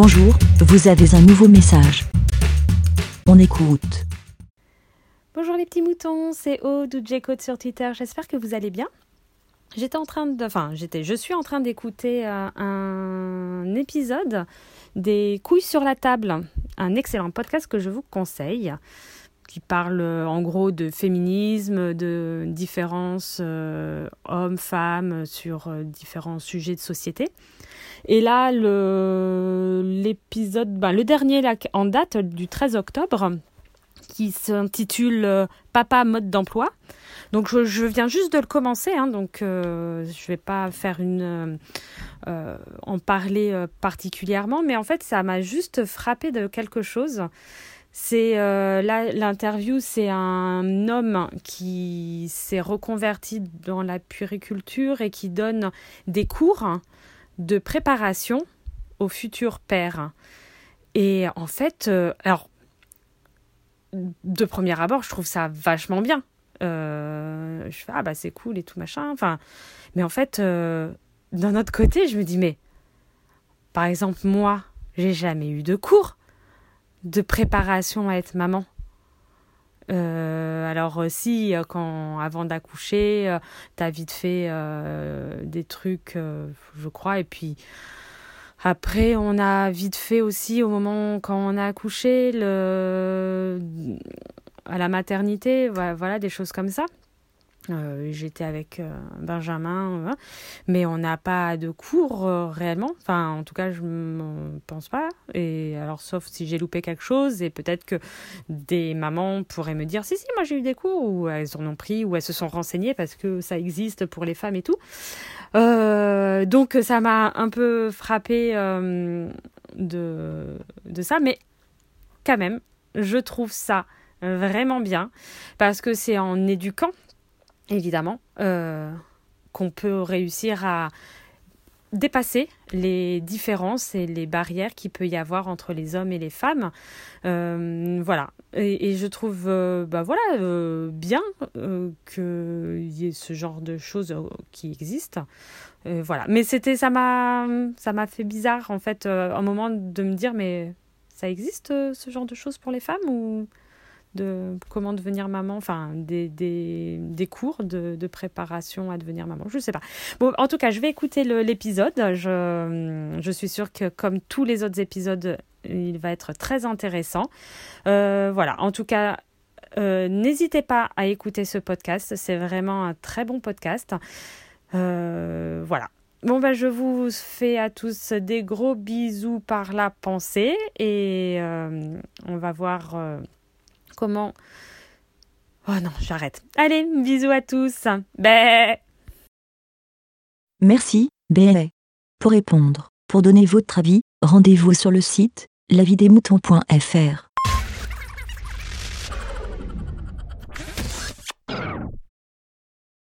Bonjour, vous avez un nouveau message. On écoute. Bonjour les petits moutons, c'est Aude ou J-Code sur Twitter. J'espère que vous allez bien. J'étais en train de, enfin, j'étais, je suis en train d'écouter euh, un épisode des couilles sur la table, un excellent podcast que je vous conseille, qui parle euh, en gros de féminisme, de différences euh, hommes-femmes sur différents sujets de société. Et là, le, l'épisode, ben, le dernier là, en date du 13 octobre, qui s'intitule Papa mode d'emploi. Donc je, viens juste de le commencer, hein, donc euh, je ne vais pas faire une euh, euh, en parler particulièrement, mais en fait ça m'a juste frappé de quelque chose. C'est là l'interview, c'est un homme qui s'est reconverti dans la puériculture et qui donne des cours de préparation au futur père. Et en fait, alors de premier abord, je trouve ça vachement bien. Euh, je fais, ah bah c'est cool et tout machin. Enfin, mais en fait, euh, d'un autre côté, je me dis, mais par exemple, moi, j'ai jamais eu de cours de préparation à être maman. Euh, alors si quand avant d'accoucher, t'as vite fait des trucs, je crois, et puis après on a vite fait aussi au moment quand on a accouché à la maternité, voilà, des choses comme ça. Euh, j'étais avec euh, Benjamin, mais on n'a pas de cours euh, réellement. Enfin, en tout cas, je ne pense pas. Et alors, sauf si j'ai loupé quelque chose, et peut-être que des mamans pourraient me dire si, si, moi j'ai eu des cours, ou elles en ont pris, ou elles se sont renseignées parce que ça existe pour les femmes et tout. donc, ça m'a un peu frappé de, de ça, mais quand même, je trouve ça vraiment bien, parce que c'est en éduquant, évidemment, euh, qu'on peut réussir à dépasser les différences et les barrières qu'il peut y avoir entre les hommes et les femmes. Euh, voilà. Et, je trouve euh, bah voilà, bien qu'il y ait ce genre de choses qui existent. voilà. Mais c'était ça m'a ça m'a fait bizarre en fait un moment de me dire mais ça existe ce genre de choses pour les femmes ou de comment devenir maman, enfin des, cours de, préparation à devenir maman. Je ne sais pas. En tout cas, je vais écouter l'épisode. Je, je suis sûre que comme tous les autres épisodes, il va être très intéressant. Euh, voilà, en tout cas, euh, n'hésitez pas à écouter ce podcast. C'est vraiment un très bon podcast. Euh, voilà. Bon, ben, je vous fais à tous des gros bisous par la pensée et on va voir comment... Oh non, j'arrête. Allez, bisous à tous. Bé. Merci, Bé. Pour répondre, pour donner votre avis, rendez-vous sur le site lavidemouton.fr.